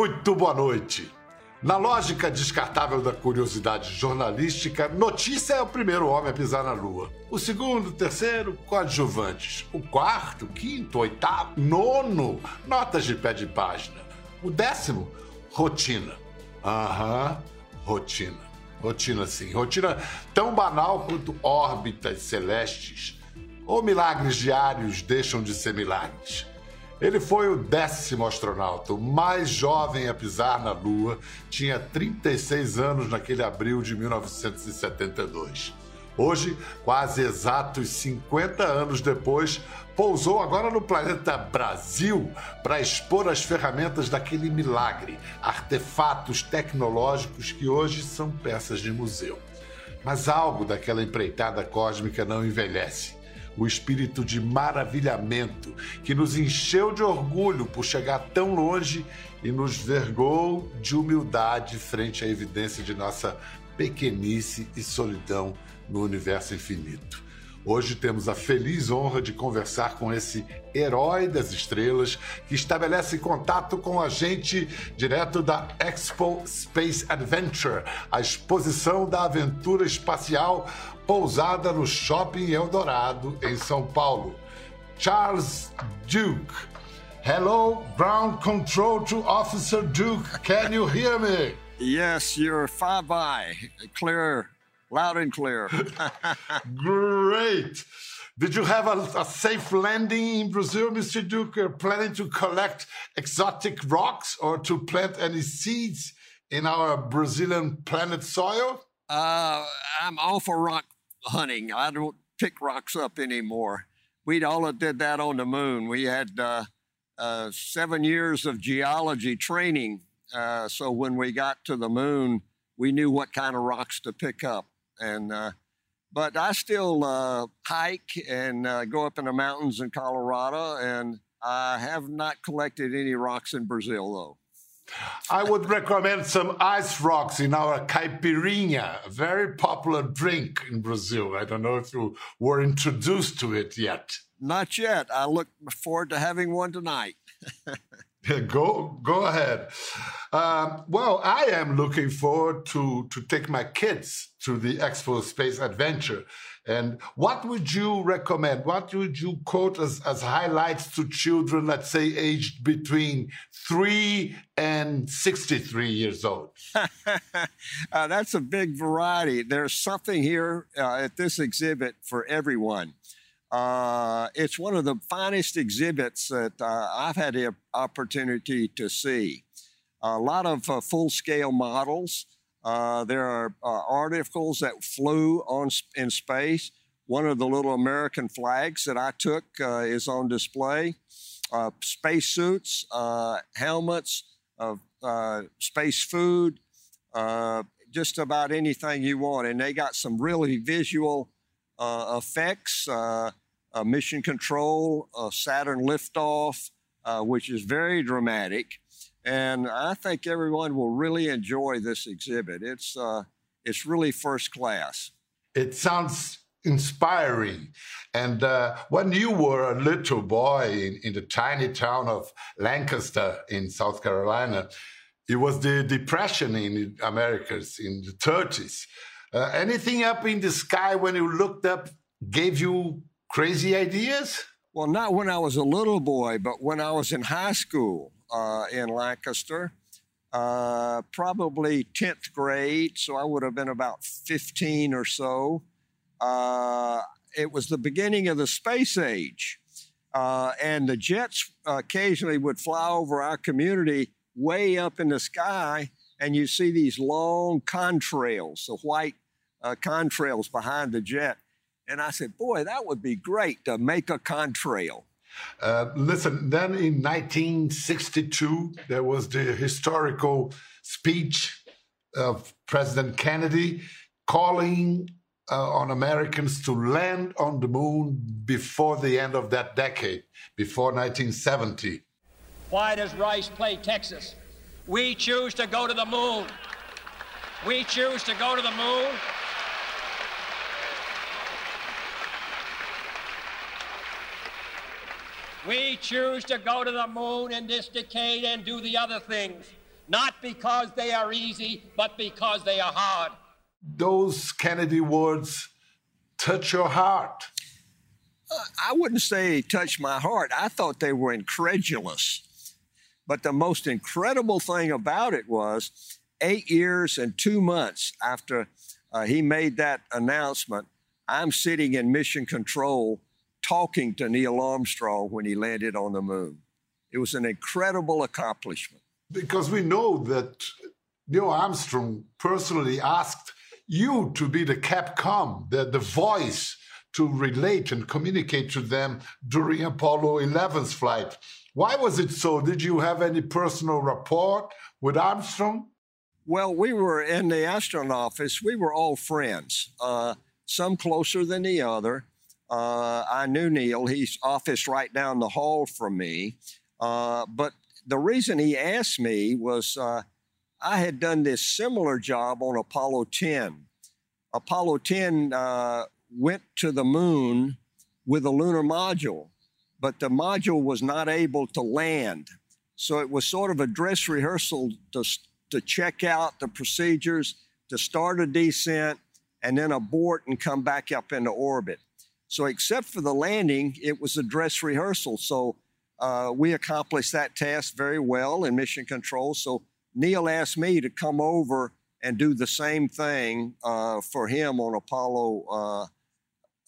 Muito boa noite. Na lógica descartável da curiosidade jornalística, notícia é o primeiro homem a pisar na Lua. O segundo, terceiro, coadjuvantes. O quarto, quinto, oitavo, nono, notas de pé de página. O décimo, rotina. Aham, rotina. Rotina, sim. Rotina tão banal quanto órbitas celestes. Ou milagres diários deixam de ser milagres. Ele foi o décimo astronauta, o mais jovem a pisar na Lua, tinha 36 anos naquele abril de 1972. Hoje, quase exatos 50 anos depois, pousou agora no planeta Brasil para expor as ferramentas daquele milagre, artefatos tecnológicos que hoje são peças de museu. Mas algo daquela empreitada cósmica não envelhece o espírito de maravilhamento que nos encheu de orgulho por chegar tão longe e nos vergou de humildade frente à evidência de nossa pequenice e solidão no universo infinito. Hoje temos a feliz honra de conversar com esse herói das estrelas que estabelece contato com a gente direto da Expo Space Adventure, a exposição da aventura espacial pousada no Shopping Eldorado, em São Paulo. Charles Duke. Hello, Ground Control to Officer Duke. Can you hear me? Yes, you're five eye, clear, loud and clear. Great. Did you have a, a, safe landing in Brazil, Mr. Duke? Are planning to collect exotic rocks or to plant any seeds in our Brazilian planet soil? Uh, I'm all for rock hunting. I don't pick rocks up anymore. We all did that on the moon. We had uh, uh, seven years of geology training. Uh, so when we got to the moon, we knew what kind of rocks to pick up. And uh, but I still uh, hike and uh, go up in the mountains in Colorado, and I have not collected any rocks in Brazil though. I would recommend some ice rocks in our caipirinha, a very popular drink in Brazil. I don't know if you were introduced to it yet. Not yet. I look forward to having one tonight. go go ahead. Um, well, I am looking forward to to take my kids to the Expo Space Adventure. And what would you recommend? What would you quote as, as highlights to children, let's say aged between three and 63 years old? uh, that's a big variety. There's something here uh, at this exhibit for everyone. Uh, it's one of the finest exhibits that uh, I've had the opportunity to see. A lot of uh, full scale models. Uh, there are uh, articles that flew on in space. One of the little American flags that I took is on display. space suits, helmets, space food, just about anything you want. And they got some really visual effects uh, mission control, uh, Saturn liftoff, uh, which is very dramatic. And I think everyone will really enjoy this exhibit. It's, uh, it's really first class. It sounds inspiring. And uh, when you were a little boy in, in the tiny town of Lancaster in South Carolina, it was the depression in Americas in the 30s. Uh, anything up in the sky when you looked up gave you crazy ideas? Well, not when I was a little boy, but when I was in high school uh, in Lancaster, uh, probably 10th grade, so I would have been about 15 or so. Uh, it was the beginning of the space age. Uh, and the jets occasionally would fly over our community way up in the sky, and you see these long contrails, the white uh, contrails behind the jet. And I said, boy, that would be great to make a contrail. Uh, listen, then in 1962, there was the historical speech of President Kennedy calling uh, on Americans to land on the moon before the end of that decade, before 1970. Why does Rice play Texas? We choose to go to the moon. We choose to go to the moon We choose to go to the moon in this decade and do the other things. not because they are easy, but because they are hard. Those Kennedy words touch your heart. Uh, I wouldn't say touch my heart. I thought they were incredulous. But the most incredible thing about it was eight years and two months after uh, he made that announcement, I'm sitting in mission control talking to Neil Armstrong when he landed on the moon. It was an incredible accomplishment. Because we know that Neil Armstrong personally asked you to be the Capcom, the, the voice to relate and communicate to them during Apollo 11's flight. Why was it so? Did you have any personal rapport with Armstrong? Well, we were in the astronaut office. We were all friends, uh, some closer than the other. Uh, I knew Neil. He's office right down the hall from me. Uh, but the reason he asked me was uh, I had done this similar job on Apollo 10. Apollo 10 uh, went to the moon with a lunar module, but the module was not able to land. So it was sort of a dress rehearsal to, to check out the procedures, to start a descent, and then abort and come back up into orbit. So, except for the landing, it was a dress rehearsal. So, uh, we accomplished that task very well in mission control. So, Neil asked me to come over and do the same thing uh, for him on Apollo uh,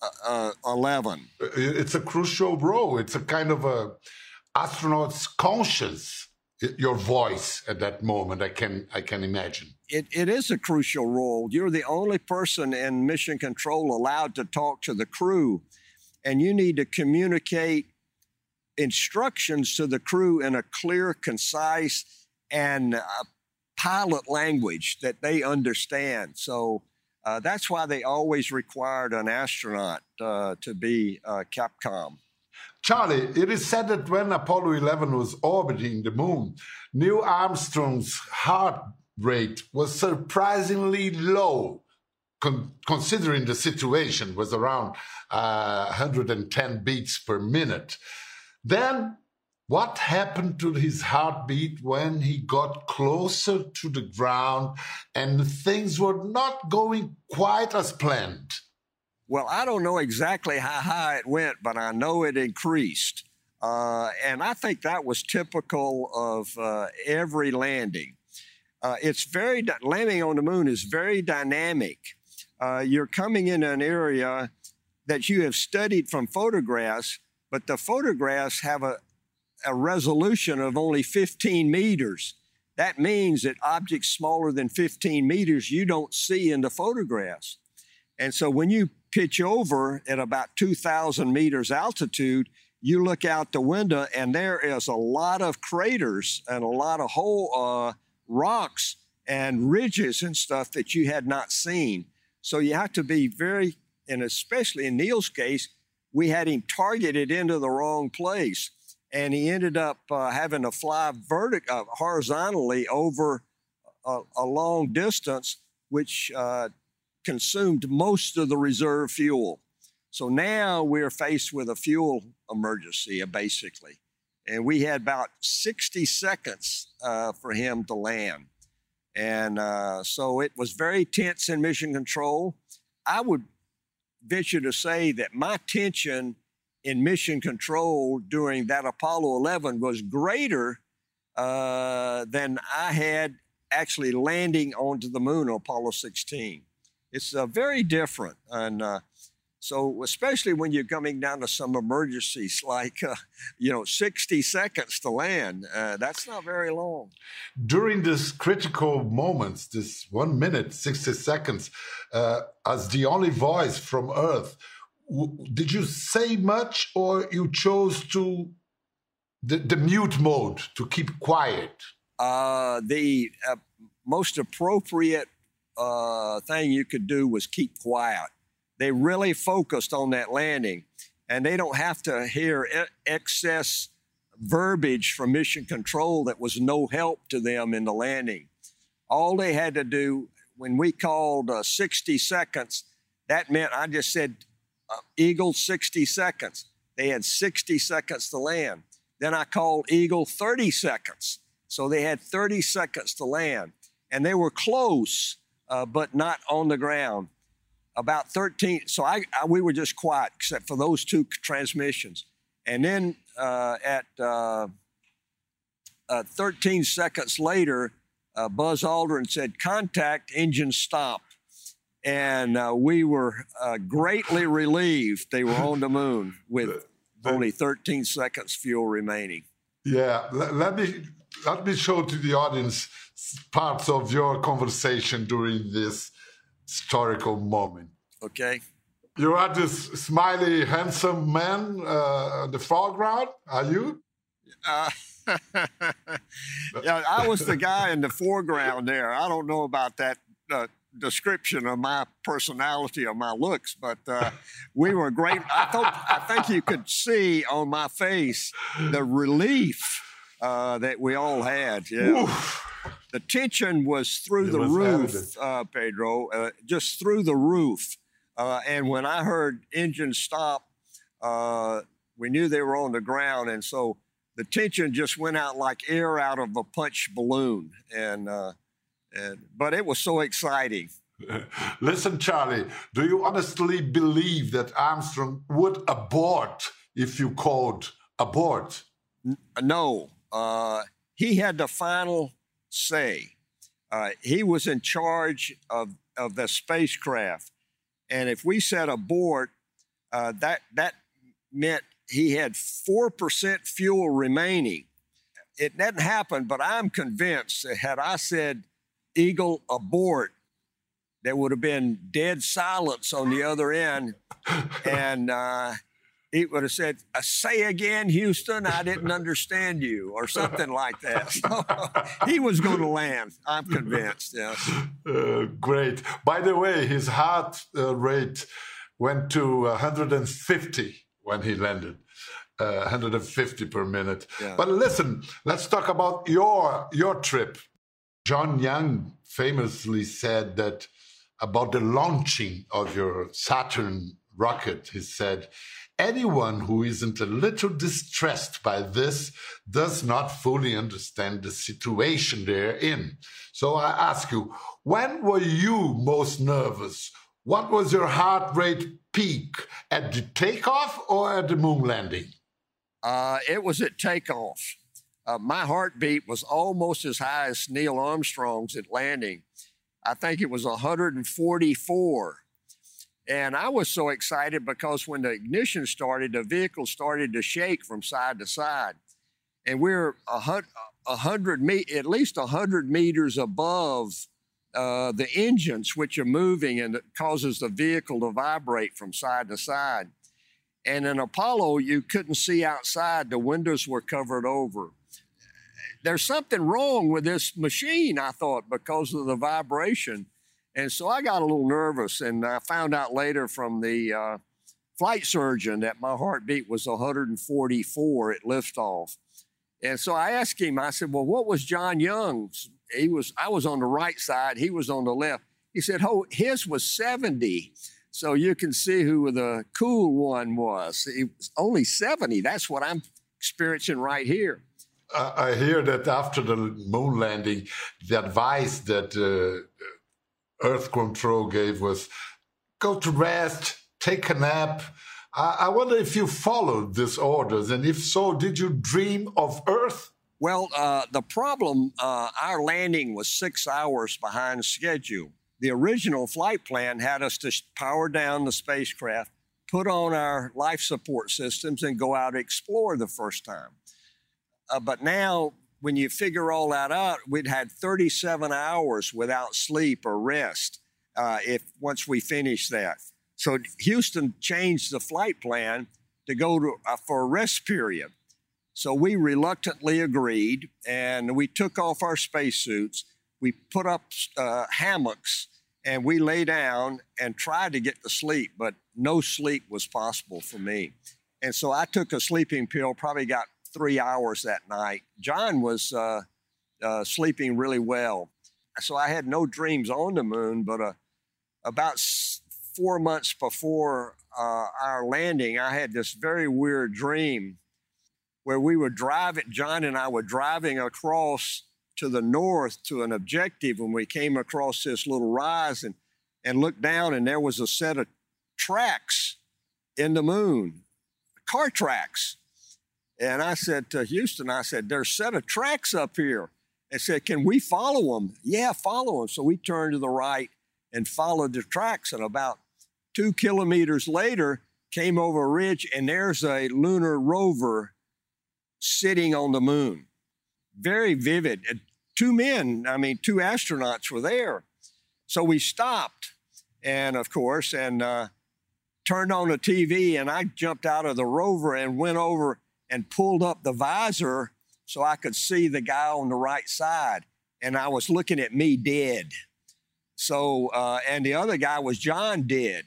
uh, uh 11. It's a crucial role. It's a kind of a astronaut's conscious your voice at that moment i can i can imagine. It, it is a crucial role. You're the only person in mission control allowed to talk to the crew and you need to communicate instructions to the crew in a clear concise and uh, pilot language that they understand. So uh, that's why they always required an astronaut uh, to be uh, capcom Charlie, it is said that when Apollo 11 was orbiting the moon, Neil Armstrong's heart rate was surprisingly low, con- considering the situation was around uh, 110 beats per minute. Then, what happened to his heartbeat when he got closer to the ground and things were not going quite as planned? Well, I don't know exactly how high it went, but I know it increased. Uh, and I think that was typical of uh, every landing. Uh, it's very, landing on the moon is very dynamic. Uh, you're coming in an area that you have studied from photographs, but the photographs have a, a resolution of only 15 meters. That means that objects smaller than 15 meters you don't see in the photographs. And so when you pitch over at about 2,000 meters altitude, you look out the window and there is a lot of craters and a lot of whole uh, rocks and ridges and stuff that you had not seen. So you have to be very, and especially in Neil's case, we had him targeted into the wrong place, and he ended up uh, having to fly vertic- uh, horizontally over a, a, long distance, which uh, consumed most of the reserve fuel. So now we're faced with a fuel emergency, uh, basically. And we had about 60 seconds uh, for him to land. And uh, so it was very tense in mission control. I would venture to say that my tension in mission control during that Apollo 11 was greater uh, than I had actually landing onto the moon on Apollo 16. It's uh, very different. And uh, so, especially when you're coming down to some emergencies like, uh, you know, 60 seconds to land, uh, that's not very long. During this critical moments, this one minute, 60 seconds, uh, as the only voice from Earth, did you say much or you chose to the, the mute mode to keep quiet? Uh, the most appropriate uh, thing you could do was keep quiet. They really focused on that landing, and they don't have to hear excess verbiage from mission control that was no help to them in the landing. All they had to do when we called uh, 60 seconds, that meant I just said, uh, Eagle 60 seconds. They had 60 seconds to land. Then I called Eagle 30 seconds. So they had 30 seconds to land, and they were close, uh, but not on the ground. About 13, so I, I, we were just quiet except for those two transmissions. And then uh, at uh, uh 13 seconds later, uh, Buzz Aldrin said, Contact, engine stop and uh, we were uh, greatly relieved they were on the moon with only 13 seconds fuel remaining. Yeah, let, let, me let me show to the audience parts of your conversation during this historical moment. Okay. You are this smiley, handsome man uh, in the foreground. Are you? Uh, yeah, I was the guy in the foreground there. I don't know about that uh, description of my personality or my looks, but uh, we were great. I thought I think you could see on my face the relief uh, that we all had. Yeah. Oof. The tension was through it the was roof, uh, Pedro, uh, just through the roof. Uh, and when I heard engine stop, uh, we knew they were on the ground, and so the tension just went out like air out of a punch balloon, and and, but it was so exciting. Listen, Charlie, do you honestly believe that Armstrong would abort if you called abort? No. Uh, he had the final say. Uh, he was in charge of, of the spacecraft. And if we said abort, uh, that, that meant he had 4% fuel remaining. It didn't happen, but I'm convinced that had I said Eagle abort, there would have been dead silence on the other end. And uh, he would have said, uh, Say again, Houston, I didn't understand you, or something like that. So he was going to land, I'm convinced. Yes. Uh, great. By the way, his heart uh, rate went to 150 when he landed. Uh, 150 per minute. Yeah. But listen, let's talk about your your trip John Young famously said that about the launching of your Saturn rocket, he said, anyone who isn't a little distressed by this does not fully understand the situation they're in. So I ask you, when were you most nervous? What was your heart rate peak at the takeoff or at the moon landing? Uh, it was at takeoff. Uh, my heartbeat was almost as high as Neil Armstrong's at landing. I think it was 144. And I was so excited because when the ignition started, the vehicle started to shake from side to side. And we're a hundred, me- at least a 100 meters above uh, the engines, which are moving and it causes the vehicle to vibrate from side to side. And in Apollo, you couldn't see outside, the windows were covered over there's something wrong with this machine, I thought, because of the vibration. And so I got a little nervous, and I found out later from the uh, flight surgeon that my heartbeat was 144 at liftoff. And so I asked him, I said, Well, what was John Young's? He was, I was on the right side, he was on the left. He said, Oh, his was 70. So you can see who the cool one was. He was only 70. That's what I'm experiencing right here. I hear that after the moon landing, the advice that uh, Earth Control gave was go to rest, take a nap. I, I wonder if you followed these orders, and if so, did you dream of Earth? Well, uh, the problem, uh, our landing was six hours behind schedule. The original flight plan had us to power down the spacecraft, put on our life support systems, and go out explore the first time. Uh, but now, when you figure all that out, we'd had 37 hours without sleep or rest uh, if once we finished that. So Houston changed the flight plan to go to uh, for a rest period. So we reluctantly agreed, and we took off our spacesuits. We put up uh, hammocks, and we lay down and tried to get to sleep, but no sleep was possible for me. And so I took a sleeping pill, probably got three hours that night. John was uh, uh, sleeping really well. So I had no dreams on the moon, but uh, about four months before uh, our landing, I had this very weird dream. where we were driving, John and I were driving across to the north to an objective when we came across this little rise and, and looked down, and there was a set of tracks in the moon, car tracks. And I said to Houston, I said, there's a set of tracks up here. I said, can we follow them? Yeah, follow them. So we turned to the right and followed the tracks. And about two kilometers later, came over a ridge, and there's a lunar rover sitting on the moon. Very vivid. Two men, I mean, two astronauts were there. So we stopped, and of course, and uh, turned on the TV, and I jumped out of the rover and went over and pulled up the visor so I could see the guy on the right side. And I was looking at me dead. So, uh, and the other guy was John dead.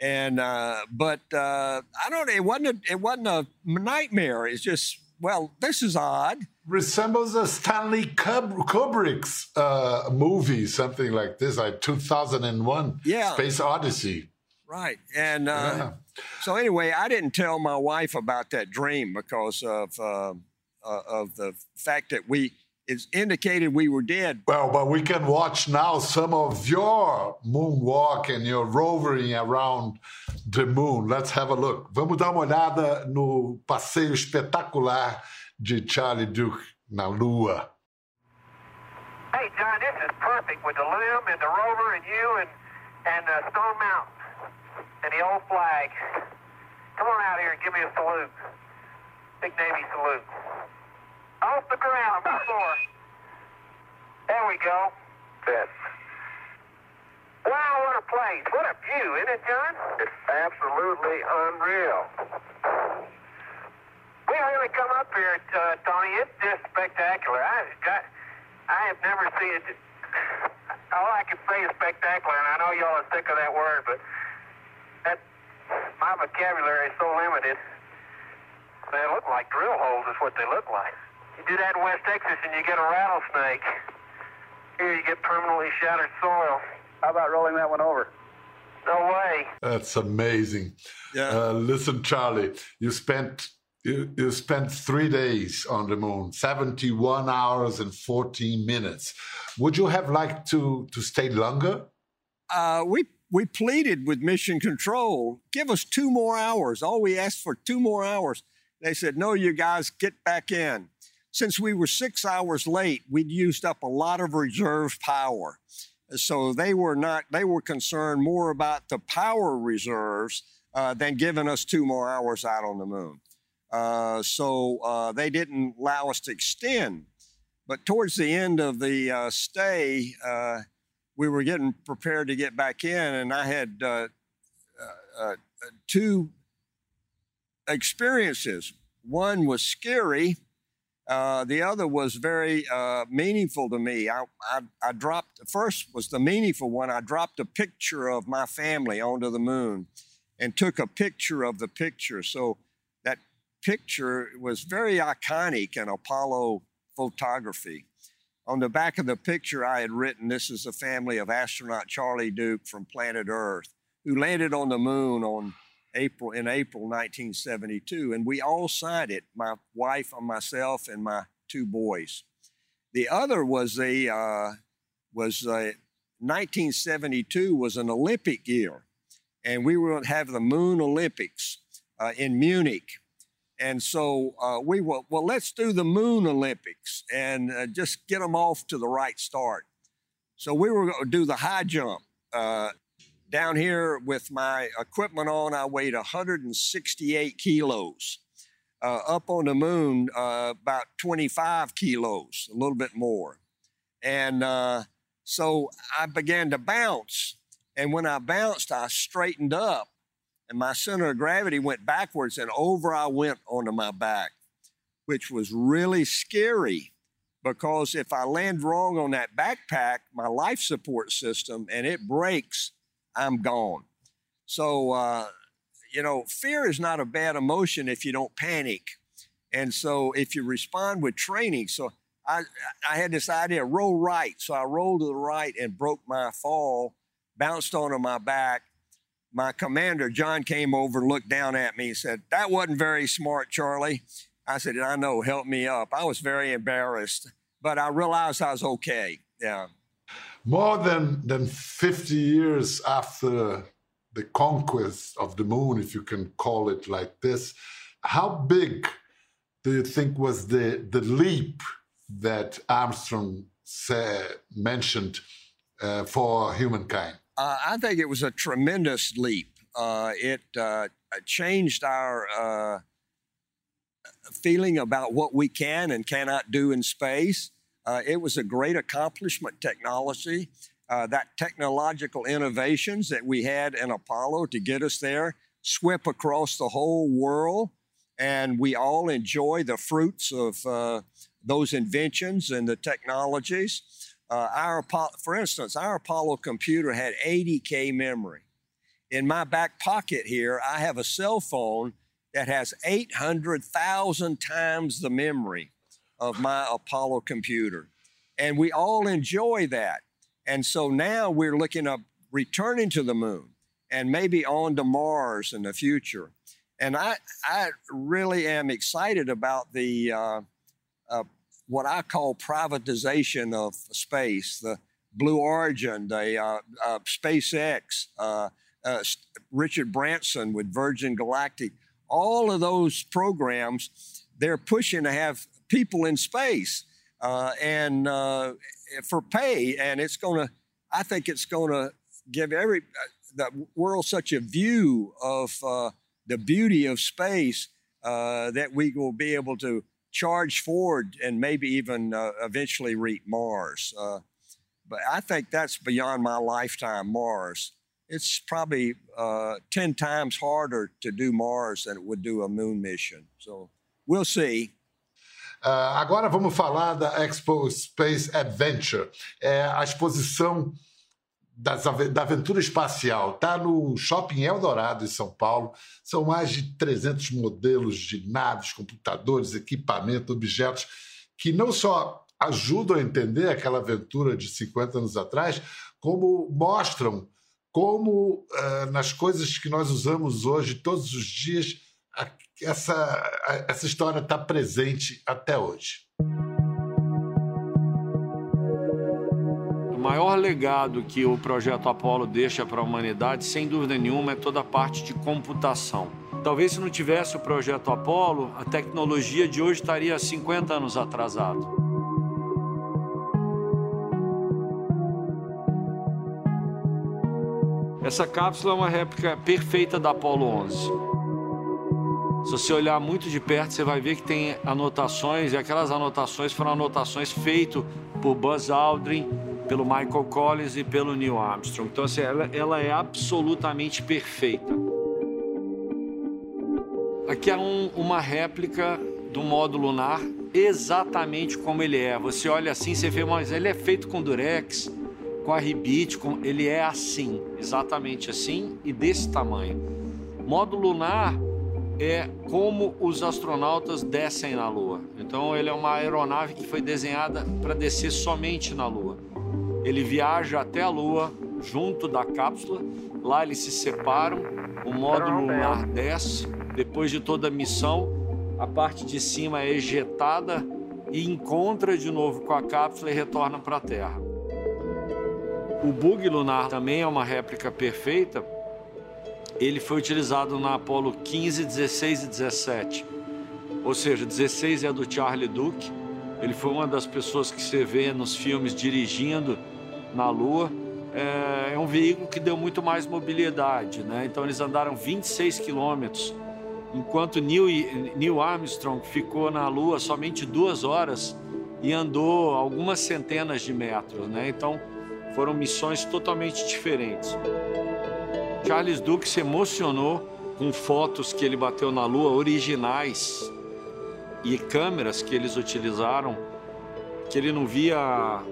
And, uh, but uh, I don't know, it wasn't, a, it wasn't a nightmare. It's just, well, this is odd. Resembles a Stanley Kubrick's uh, movie, something like this, like 2001 yeah. Space Odyssey. Right. And uh, yeah. So, anyway, I didn't tell my wife about that dream because of, uh, uh, of the fact that we, it's indicated we were dead. Well, but we can watch now some of your moonwalk and your rovering around the moon. Let's have a look. Vamos dar uma olhada no passeio espetacular de Charlie Duke na Lua. Hey, John, this is perfect with the limb and the rover and you and, and uh, Stone Mountain and the old flag. Come on out here and give me a salute. Big Navy salute. Off the ground, before. There we go. Good. Wow, what a place. What a view, isn't it, John? It's absolutely unreal. We really come up here, uh, Tony. It's just spectacular. I got, I have never seen it. All I can say is spectacular, and I know y'all are sick of that word, but my vocabulary is so limited. They look like drill holes, is what they look like. You do that in West Texas and you get a rattlesnake. Here you get permanently shattered soil. How about rolling that one over? No way. That's amazing. Yeah. Uh, listen, Charlie, you spent you, you spent three days on the moon, 71 hours and 14 minutes. Would you have liked to, to stay longer? Uh, we, we pleaded with Mission Control, give us two more hours. All we asked for two more hours. They said, no, you guys, get back in since we were six hours late, we'd used up a lot of reserve power. So they were not, they were concerned more about the power reserves uh, than giving us two more hours out on the moon. Uh, so uh, they didn't allow us to extend. But towards the end of the uh, stay, uh, we were getting prepared to get back in, and I had uh, two experiences. One was scary, uh, the other was very uh, meaningful to me. I, I, I, dropped, the first was the meaningful one. I dropped a picture of my family onto the moon and took a picture of the picture. So that picture was very iconic in Apollo photography. On the back of the picture, I had written, This is the family of astronaut Charlie Duke from planet Earth, who landed on the moon on April in April 1972, and we all signed it. My wife and myself and my two boys. The other was a uh, was a 1972 was an Olympic year, and we were going to have the Moon Olympics uh, in Munich. And so uh, we were, well, let's do the Moon Olympics and uh, just get them off to the right start. So we were going to do the high jump. Uh, down here with my equipment on, I weighed 168 kilos. Uh, up on the moon, uh, about 25 kilos, a little bit more. And uh, so I began to bounce. And when I bounced, I straightened up, and my center of gravity went backwards, and over I went onto my back, which was really scary because if I land wrong on that backpack, my life support system, and it breaks, I'm gone. So, uh, you know, fear is not a bad emotion if you don't panic. And so if you respond with training, so I, I had this idea, roll right. So I rolled to the right and broke my fall, bounced onto my back. My commander, John, came over, looked down at me and said, That wasn't very smart, Charlie. I said, I know, help me up. I was very embarrassed, but I realized I was okay. Yeah. More than, than 50 years after the conquest of the moon, if you can call it like this, how big do you think was the, the leap that Armstrong said, mentioned uh, for humankind? Uh, I think it was a tremendous leap. Uh, it uh, changed our uh, feeling about what we can and cannot do in space. Uh, it was a great accomplishment technology. Uh, that technological innovations that we had in Apollo to get us there swept across the whole world, and we all enjoy the fruits of those inventions and the technologies. Uh, our for instance, our Apollo computer had 80k memory. In my back pocket here, I have a cell phone that has 800,000 times the memory of my Apollo computer. And we all enjoy that. And so now we're looking up returning to the moon and maybe on to Mars in the future. And I, I really am excited about the uh, what I call privatization of space, the Blue Origin, the uh, uh SpaceX, uh, uh, Richard Branson with Virgin Galactic all of those programs, they're pushing to have people in space uh, and uh, for pay. And it's going to, I think it's going to give every, the world such a view of the beauty of space that we will be able to charge forward and maybe even uh, eventually reach Mars. but I think that's beyond my lifetime, Mars it's probably uh, 10 times harder to do Mars than it would do a moon mission. So we'll see. Uh, agora vamos falar da Expo Space Adventure, é a exposição das, da aventura espacial. Está no Shopping Eldorado, em São Paulo. São mais de 300 modelos de naves, computadores, equipamento, objetos que não só ajudam a entender aquela aventura de 50 anos atrás, como mostram como uh, nas coisas que nós usamos hoje, todos os dias, a, essa, a, essa história está presente até hoje. Maior legado que o projeto Apollo deixa para a humanidade, sem dúvida nenhuma, é toda a parte de computação. Talvez se não tivesse o projeto Apollo, a tecnologia de hoje estaria 50 anos atrasado. Essa cápsula é uma réplica perfeita da Apollo 11. Se você olhar muito de perto, você vai ver que tem anotações, e aquelas anotações foram anotações feitas por Buzz Aldrin, pelo Michael Collins e pelo Neil Armstrong. Então, assim, ela, ela é absolutamente perfeita. Aqui é um, uma réplica do módulo lunar exatamente como ele é. Você olha assim, você vê, mas ele é feito com durex, com a ribite, com, ele é assim, exatamente assim e desse tamanho. Módulo lunar é como os astronautas descem na Lua. Então ele é uma aeronave que foi desenhada para descer somente na Lua. Ele viaja até a Lua junto da cápsula, lá eles se separam, o módulo lunar desce, depois de toda a missão, a parte de cima é ejetada e encontra de novo com a cápsula e retorna para a Terra. O bug lunar também é uma réplica perfeita. Ele foi utilizado na Apollo 15, 16 e 17. Ou seja, 16 é do Charlie Duke. Ele foi uma das pessoas que você vê nos filmes dirigindo na Lua. É, é um veículo que deu muito mais mobilidade, né? Então eles andaram 26 quilômetros, enquanto Neil, Neil Armstrong ficou na Lua somente duas horas e andou algumas centenas de metros, né? Então foram missões totalmente diferentes. Charles Duke se emocionou com fotos que ele bateu na Lua originais e câmeras que eles utilizaram que ele não via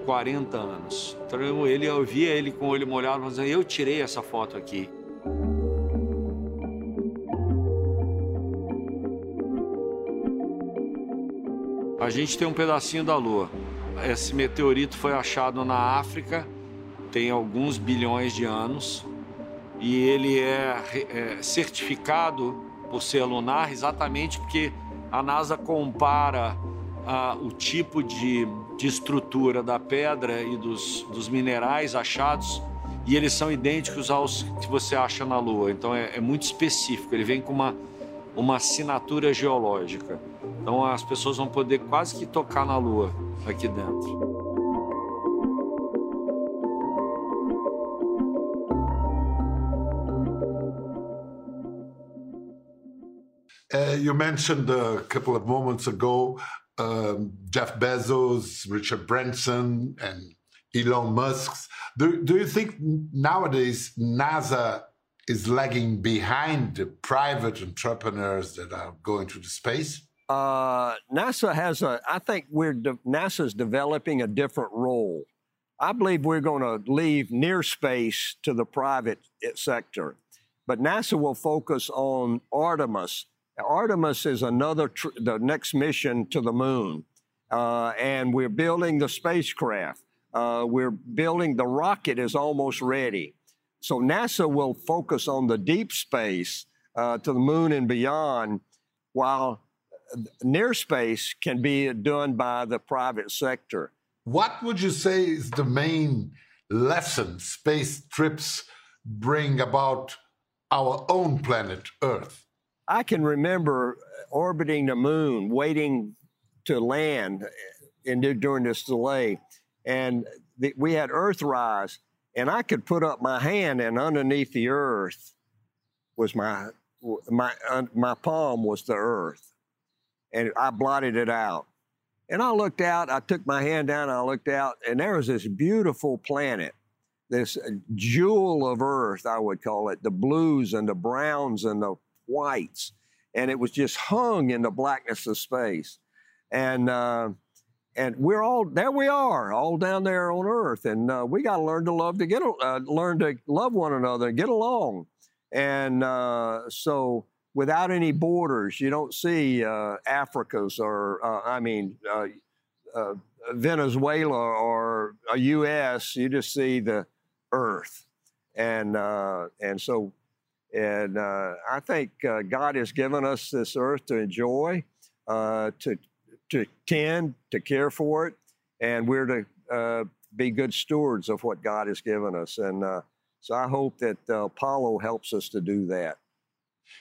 40 anos. Então ele, eu via ele com o olho molhado, mas eu tirei essa foto aqui. A gente tem um pedacinho da Lua. Esse meteorito foi achado na África, tem alguns bilhões de anos, e ele é, é certificado por ser lunar exatamente porque A NASA compara ah, o tipo de, de estrutura da pedra e dos, dos minerais achados e eles são idênticos aos que você acha na Lua. Então é, é muito específico. Ele vem com uma, uma assinatura geológica. Então as pessoas vão poder quase que tocar na Lua aqui dentro. Uh, you mentioned a couple of moments ago um, Jeff Bezos, Richard Branson, and Elon Musk. Do, do you think nowadays NASA is lagging behind the private entrepreneurs that are going to the space? Uh, NASA has a, I think we're, de- NASA's developing a different role. I believe we're going to leave near space to the private sector. But NASA will focus on Artemis. Artemis is another, tr- the next mission to the moon. Uh, and we're building the spacecraft. Uh, we're building, the rocket is almost ready. So NASA will focus on the deep space uh, to the moon and beyond, while near space can be done by the private sector. What would you say is the main lesson space trips bring about our own planet, Earth? I can remember orbiting the moon, waiting to land in, during this delay, and the, we had Earthrise, and I could put up my hand, and underneath the Earth was my my uh, my palm was the Earth, and I blotted it out. And I looked out. I took my hand down. I looked out, and there was this beautiful planet, this jewel of Earth, I would call it, the blues and the browns and the whites, and it was just hung in the blackness of space. And uh, and we're all there. We are all down there on Earth, and uh, we got to learn to love to get uh, learn to love one another and get along. And uh, so, without any borders, you don't see uh, Africa's or uh, I mean uh, Venezuela or a U.S. You just see the Earth, and uh, and so, and I think God has given us this Earth to enjoy, to to tend, to care for it, and we're to uh, be good stewards of what God has given us. And uh, so I hope that uh, Apollo helps us to do that.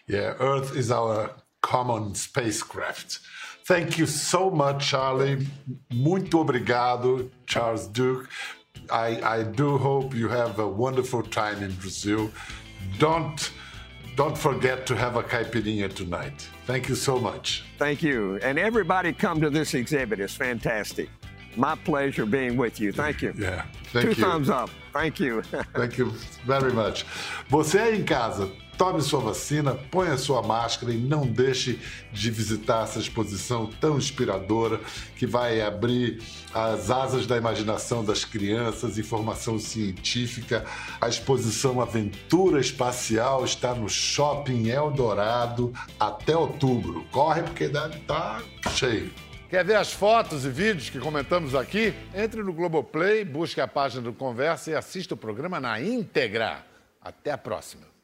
Yeah, Earth is our common spacecraft. Thank you so much, Charlie. Muito obrigado, Charles Duke. I, I do hope you have a wonderful time in Brazil. Don't don't forget to have a caipirinha tonight. Thank you so much. Thank you. And everybody come to this exhibit. It's fantastic. My pleasure being with you. Thank you. Yeah. Thank Two you. thumbs up. Thank you. Thank you very much. Você aí em casa, tome sua vacina, ponha sua máscara e não deixe de visitar essa exposição tão inspiradora que vai abrir as asas da imaginação das crianças, informação científica. A exposição Aventura Espacial está no Shopping Eldorado até outubro. Corre porque deve estar cheio. Quer ver as fotos e vídeos que comentamos aqui? Entre no Globoplay, busque a página do Conversa e assista o programa na íntegra. Até a próxima.